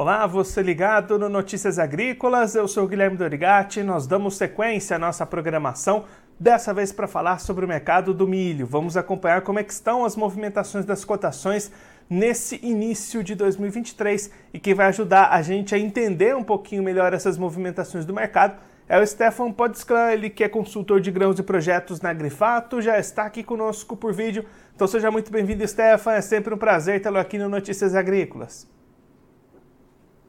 Olá, você ligado no Notícias Agrícolas, eu sou Guilherme Dorigati, nós damos sequência à nossa programação, dessa vez para falar sobre o mercado do milho. Vamos acompanhar como é estão as movimentações das cotações nesse início de 2023 e que vai ajudar a gente a entender um pouquinho melhor essas movimentações do mercado é o Stefan Podsclan, ele que é consultor de grãos e projetos na Grifato, já está aqui conosco por vídeo. Então seja muito bem-vindo, Stefan, é sempre um prazer tê-lo aqui no Notícias Agrícolas.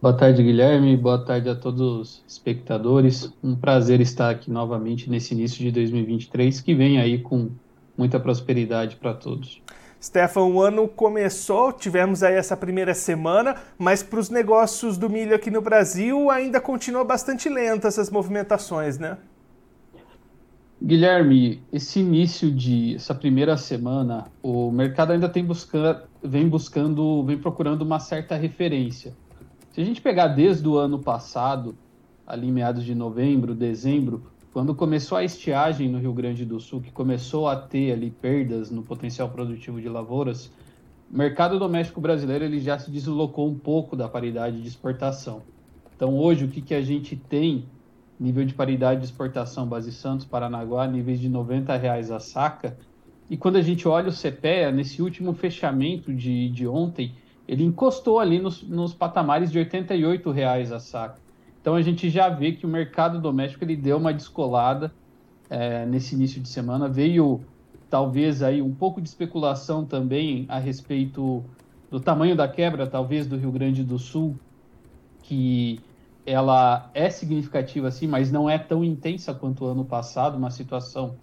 Boa tarde, Guilherme. Boa tarde a todos os espectadores. Um prazer estar aqui novamente nesse início de 2023, que vem aí com muita prosperidade para todos. Stefan, o ano começou, tivemos aí essa primeira semana, mas para os negócios do milho aqui no Brasil ainda continua bastante lenta essas movimentações, né? Guilherme, esse início de essa primeira semana, o mercado ainda tem buscando, vem buscando, vem procurando uma certa referência. Se a gente pegar desde o ano passado, ali meados de novembro, dezembro, quando começou a estiagem no Rio Grande do Sul, que começou a ter ali perdas no potencial produtivo de lavouras, o mercado doméstico brasileiro ele já se deslocou um pouco da paridade de exportação. Então hoje o que, que a gente tem nível de paridade de exportação base Santos, Paranaguá, níveis de 90 reais a saca. E quando a gente olha o CPEA, nesse último fechamento de, de ontem, ele encostou ali nos, nos patamares de R$ 88,00 a saca. Então a gente já vê que o mercado doméstico ele deu uma descolada é, nesse início de semana. Veio talvez aí um pouco de especulação também a respeito do tamanho da quebra, talvez do Rio Grande do Sul, que ela é significativa assim, mas não é tão intensa quanto o ano passado, uma situação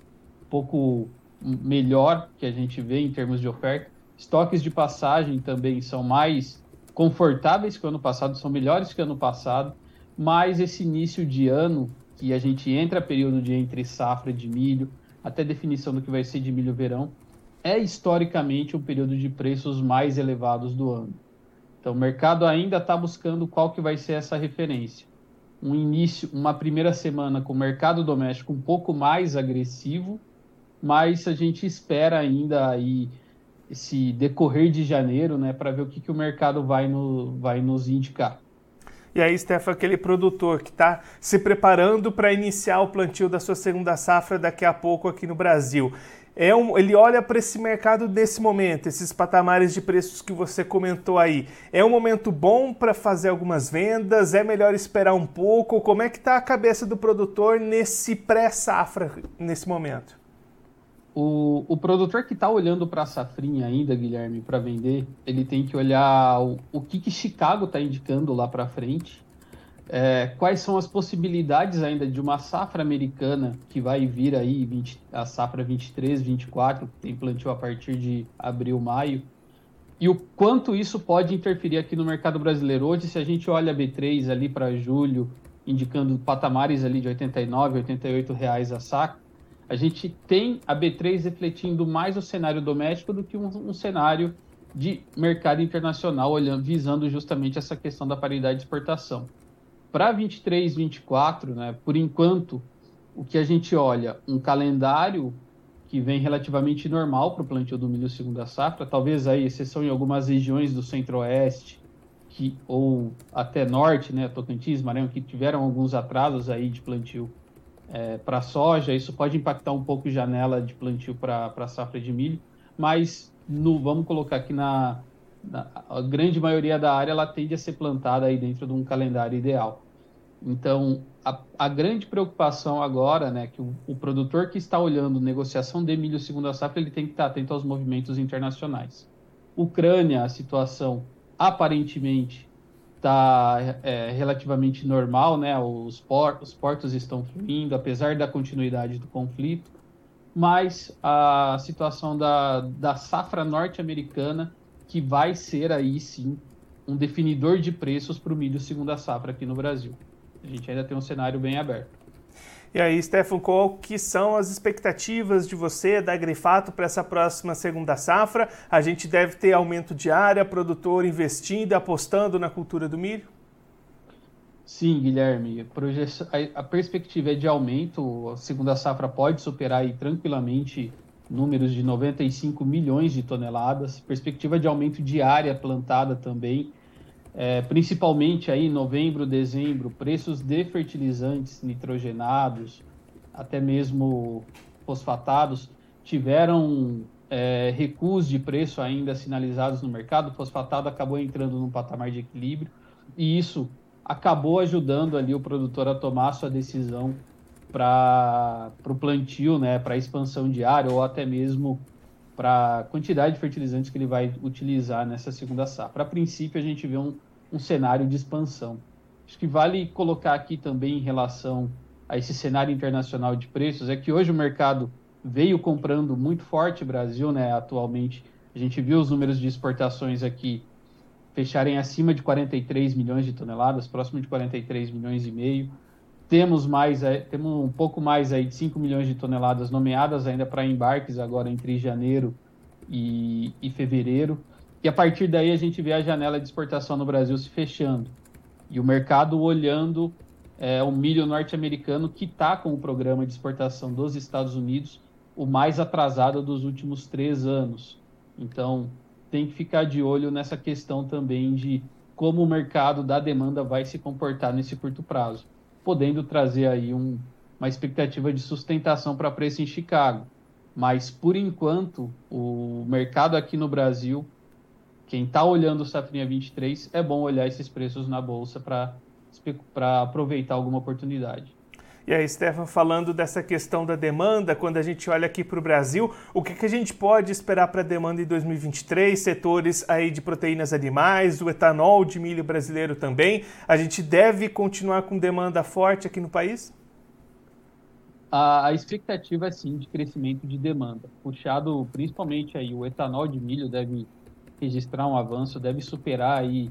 um pouco melhor que a gente vê em termos de oferta. Estoques de passagem também são mais confortáveis que o ano passado, são melhores que o ano passado, mas esse início de ano, que a gente entra período de entre safra de milho, até definição do que vai ser de milho verão, é historicamente o período de preços mais elevados do ano. Então, o mercado ainda está buscando qual que vai ser essa referência. Um início, uma primeira semana com o mercado doméstico um pouco mais agressivo, mas a gente espera ainda aí esse decorrer de janeiro, né, para ver o que, que o mercado vai, no, vai nos indicar. E aí, Stefan, aquele produtor que está se preparando para iniciar o plantio da sua segunda safra daqui a pouco aqui no Brasil. É um, ele olha para esse mercado nesse momento, esses patamares de preços que você comentou aí. É um momento bom para fazer algumas vendas? É melhor esperar um pouco? Como é que está a cabeça do produtor nesse pré-safra, nesse momento? O, o produtor que está olhando para a safrinha ainda, Guilherme, para vender, ele tem que olhar o, o que, que Chicago está indicando lá para frente, é, quais são as possibilidades ainda de uma safra americana que vai vir aí, 20, a safra 23, 24, que tem plantio a partir de abril, maio, e o quanto isso pode interferir aqui no mercado brasileiro. Hoje, se a gente olha a B3 ali para julho, indicando patamares ali de 89, 88 reais a saca, a gente tem a B3 refletindo mais o cenário doméstico do que um, um cenário de mercado internacional, olhando, visando justamente essa questão da paridade de exportação. Para 23, 24, né, por enquanto, o que a gente olha, um calendário que vem relativamente normal para o plantio do milho segunda safra, talvez aí exceção em algumas regiões do centro-oeste que ou até norte, né, Tocantins, Maranhão, que tiveram alguns atrasos aí de plantio é, para soja, isso pode impactar um pouco a janela de plantio para safra de milho, mas no, vamos colocar aqui na, na, a grande maioria da área ela tende a ser plantada aí dentro de um calendário ideal. Então, a, a grande preocupação agora, né, que o, o, produtor que está olhando negociação de milho segundo a safra, ele tem que estar atento aos movimentos internacionais. Ucrânia, a situação aparentemente está é, relativamente normal, né? Os, portos, os portos estão fluindo, apesar da continuidade do conflito, mas a situação da, da safra norte-americana, que vai ser aí sim um definidor de preços para o milho segunda safra aqui no Brasil. A gente ainda tem um cenário bem aberto. E aí, Stefan, qual que são as expectativas de você, da Grifato, para essa próxima segunda safra? A gente deve ter aumento de área, produtor investindo, apostando na cultura do milho? Sim, Guilherme. A perspectiva é de aumento. A segunda safra pode superar aí, tranquilamente números de 95 milhões de toneladas. Perspectiva de aumento de área plantada também. É, principalmente aí novembro, dezembro, preços de fertilizantes nitrogenados, até mesmo fosfatados, tiveram é, recuos de preço ainda sinalizados no mercado. O fosfatado acabou entrando num patamar de equilíbrio e isso acabou ajudando ali o produtor a tomar sua decisão para o plantio, né, para expansão diária ou até mesmo para a quantidade de fertilizantes que ele vai utilizar nessa segunda safra. A princípio, a gente vê um, um cenário de expansão. Acho que vale colocar aqui também em relação a esse cenário internacional de preços, é que hoje o mercado veio comprando muito forte Brasil, né, atualmente. A gente viu os números de exportações aqui fecharem acima de 43 milhões de toneladas, próximo de 43 milhões e meio. Temos mais, temos um pouco mais aí de 5 milhões de toneladas nomeadas ainda para embarques agora entre janeiro e, e fevereiro. E a partir daí a gente vê a janela de exportação no Brasil se fechando. E o mercado olhando é, o milho norte-americano que está com o programa de exportação dos Estados Unidos o mais atrasado dos últimos três anos. Então, tem que ficar de olho nessa questão também de como o mercado da demanda vai se comportar nesse curto prazo podendo trazer aí um, uma expectativa de sustentação para preço em Chicago. Mas, por enquanto, o mercado aqui no Brasil, quem está olhando o Safrinha 23, é bom olhar esses preços na Bolsa para aproveitar alguma oportunidade. E aí, Stefan, falando dessa questão da demanda, quando a gente olha aqui para o Brasil, o que, que, a gente pode esperar para a demanda em 2023? Setores aí de proteínas animais, o etanol de milho brasileiro também. A gente deve continuar com demanda forte aqui no país? A, expectativa é sim de crescimento de demanda, puxado principalmente aí o etanol de milho deve registrar um avanço, deve superar aí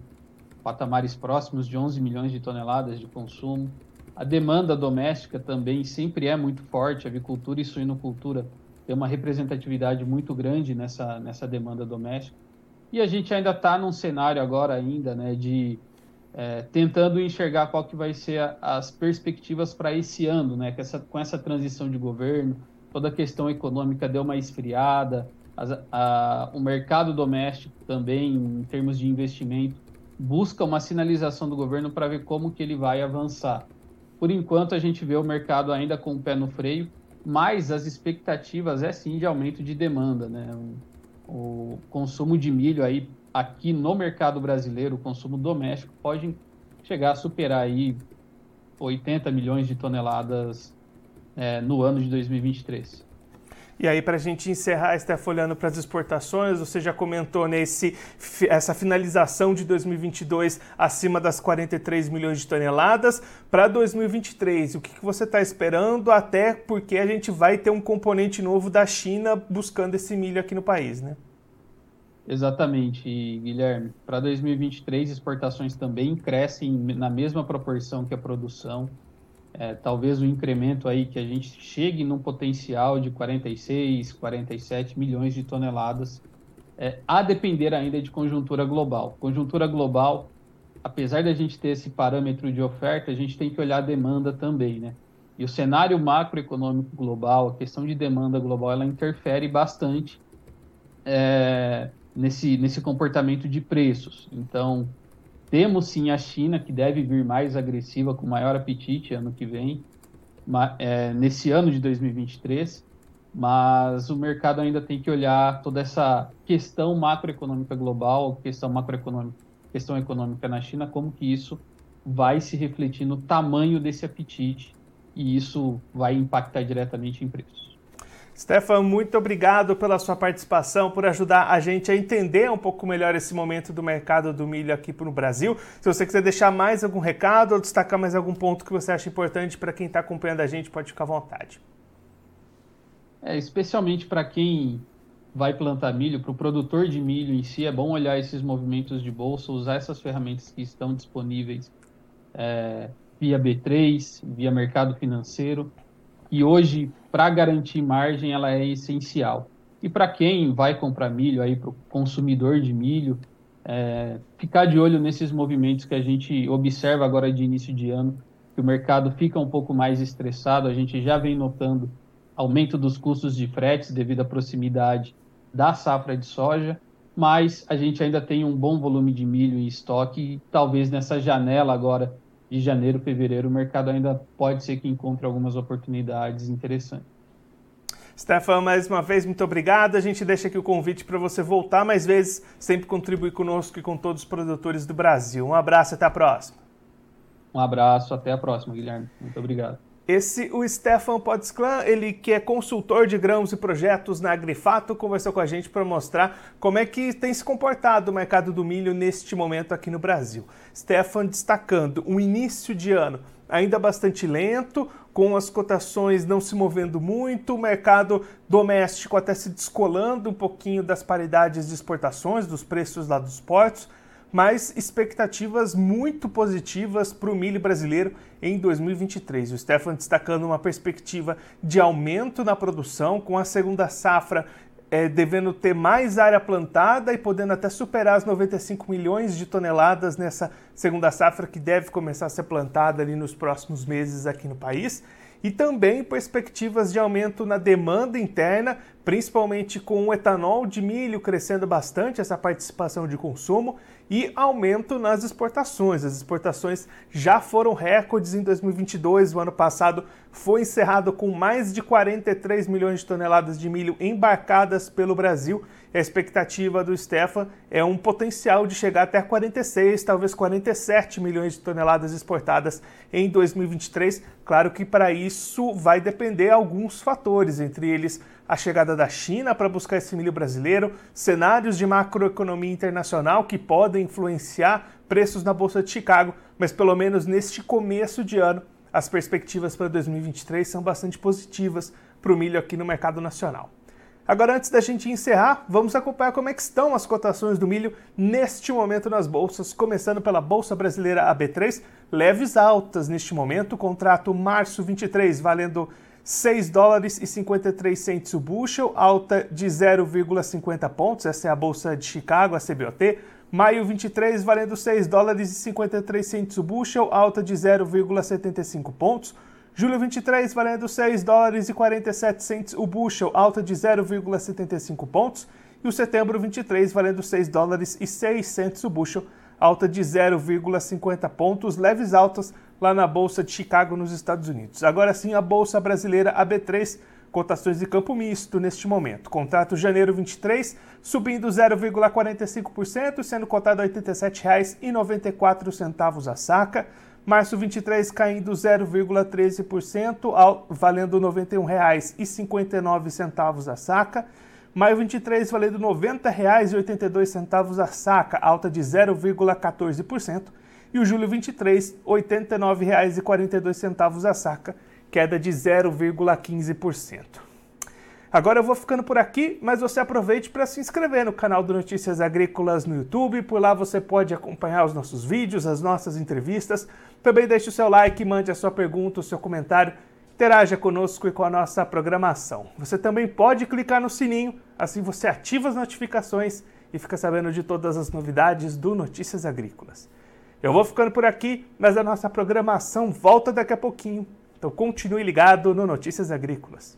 patamares próximos de 11 milhões de toneladas de consumo a demanda doméstica também sempre é muito forte, a avicultura e suinocultura tem uma representatividade muito grande nessa, nessa demanda doméstica. E a gente ainda está num cenário agora ainda, né, de é, tentando enxergar qual que vai ser a, as perspectivas para esse ano, né, com essa, com essa transição de governo, toda a questão econômica deu uma esfriada, a, o mercado doméstico também, em termos de investimento, busca uma sinalização do governo para ver como que ele vai avançar. Por enquanto, a gente vê o mercado ainda com o pé no freio, mas as expectativas é sim de aumento de demanda. Né? O, consumo de milho aí aqui no mercado brasileiro, o consumo doméstico, pode chegar a superar aí 80 milhões de toneladas é, no ano de 2023. E aí, para a gente encerrar, Steph, olhando para as exportações, você já comentou nesse essa finalização de 2022 acima das 43 milhões de toneladas. Para 2023, o que, que você está esperando? Até porque a gente vai ter um componente novo da China buscando esse milho aqui no país, né? Exatamente, Guilherme. Para 2023, exportações também crescem na mesma proporção que a produção é, talvez o incremento aí que a gente chegue num potencial de 46, 47 milhões de toneladas, é, a depender ainda de conjuntura global. Conjuntura global, apesar da gente ter esse parâmetro de oferta, a gente tem que olhar a demanda também, né? E o cenário macroeconômico global, a questão de demanda global, ela interfere bastante é, nesse, nesse comportamento de preços. Então, temos sim a China, que deve vir mais agressiva, com maior apetite ano que vem, é, nesse ano de 2023, mas o mercado ainda tem que olhar toda essa questão macroeconômica global, questão macroeconômica, questão econômica na China, como que isso vai se refletir no tamanho desse apetite e isso vai impactar diretamente em preços. Stefan, muito obrigado pela sua participação, por ajudar a gente a entender um pouco melhor esse momento do mercado do milho aqui para o Brasil. Se você quiser deixar mais algum recado ou destacar mais algum ponto que você acha importante para quem está acompanhando a gente, pode ficar à vontade. É, especialmente para quem vai plantar milho, para o produtor de milho em si, é bom olhar esses movimentos de bolsa, usar essas ferramentas que estão disponíveis é, via B3, via mercado financeiro e hoje, para garantir margem, ela é essencial. E para quem vai comprar milho, aí para o consumidor de milho, é, ficar de olho nesses movimentos que a gente observa agora de início de ano, que o mercado fica um pouco mais estressado, a gente já vem notando aumento dos custos de fretes devido à proximidade da safra de soja, mas a gente ainda tem um bom volume de milho em estoque e talvez nessa janela agora de janeiro, fevereiro, o mercado ainda pode ser que encontre algumas oportunidades interessantes. Stefan, mais uma vez, muito obrigado. A gente deixa aqui o convite para você voltar mais vezes, sempre contribuir conosco e com todos os produtores do Brasil. Um abraço e até a próxima. Um abraço, até a próxima, Guilherme. Muito obrigado. Esse, o Stefan Potsclan, ele que é consultor de grãos e projetos na Agrifato, conversou com a gente para mostrar como é que tem se comportado o mercado do milho neste momento aqui no Brasil. Stefan destacando um início de ano ainda bastante lento, com as cotações não se movendo muito, o mercado doméstico até se descolando um pouquinho das paridades de exportações, dos preços lá dos portos, mas expectativas muito positivas para o milho brasileiro em 2023. O Stefan destacando uma perspectiva de aumento na produção, com a segunda safra é, devendo ter mais área plantada e podendo até superar as 95 milhões de toneladas nessa segunda safra que deve começar a ser plantada ali nos próximos meses aqui no país e também perspectivas de aumento na demanda interna, principalmente com o etanol de milho crescendo bastante, essa participação de consumo, e aumento nas exportações. As exportações já foram recordes em 2022, o ano passado foi encerrado com mais de 43 milhões de toneladas de milho embarcadas pelo Brasil. A expectativa do Stefan é um potencial de chegar até 46, talvez 47 milhões de toneladas exportadas em 2023. Claro que para isso vai depender alguns fatores, entre eles a chegada da China para buscar esse milho brasileiro, cenários de macroeconomia internacional que podem influenciar preços na Bolsa de Chicago, mas pelo menos neste começo de ano, as perspectivas para 2023 são bastante positivas para o milho aqui no mercado nacional. Agora, antes da gente encerrar, vamos acompanhar como é estão as cotações do milho neste momento nas bolsas, começando pela Bolsa Brasileira AB3, leves altas neste momento, contrato março 23 valendo 6 dólares e 53 centes o bushel, alta de 0,50 pontos. Essa é a bolsa de Chicago, a CBOT. Maio 23 valendo 6 dólares e 53 centes o bushel, alta de 0,75 pontos. Julho 23 valendo 6 dólares e 47 centes o bushel, alta de 0,75 pontos. E o setembro 23 valendo 6 dólares e 6 centes o bushel, alta de 0,50 pontos, leves altas lá na Bolsa de Chicago, nos Estados Unidos. Agora sim, a Bolsa Brasileira AB3, cotações de campo misto neste momento. Contrato janeiro 23, subindo 0,45%, sendo cotado a R$ 87,94 a saca. Março 23 caindo 0,13%, valendo R$ 91,59 a saca. Maio 23 valendo R$ 90,82 a saca, alta de 0,14% e o julho 23, R$ 89,42 a saca, queda de 0,15%. Agora eu vou ficando por aqui, mas você aproveite para se inscrever no canal do Notícias Agrícolas no YouTube. Por lá você pode acompanhar os nossos vídeos, as nossas entrevistas. Também deixe o seu like, mande a sua pergunta, o seu comentário, interaja conosco e com a nossa programação. Você também pode clicar no sininho, assim você ativa as notificações e fica sabendo de todas as novidades do Notícias Agrícolas. Eu vou ficando por aqui, mas a nossa programação volta daqui a pouquinho. Então continue ligado no Notícias Agrícolas.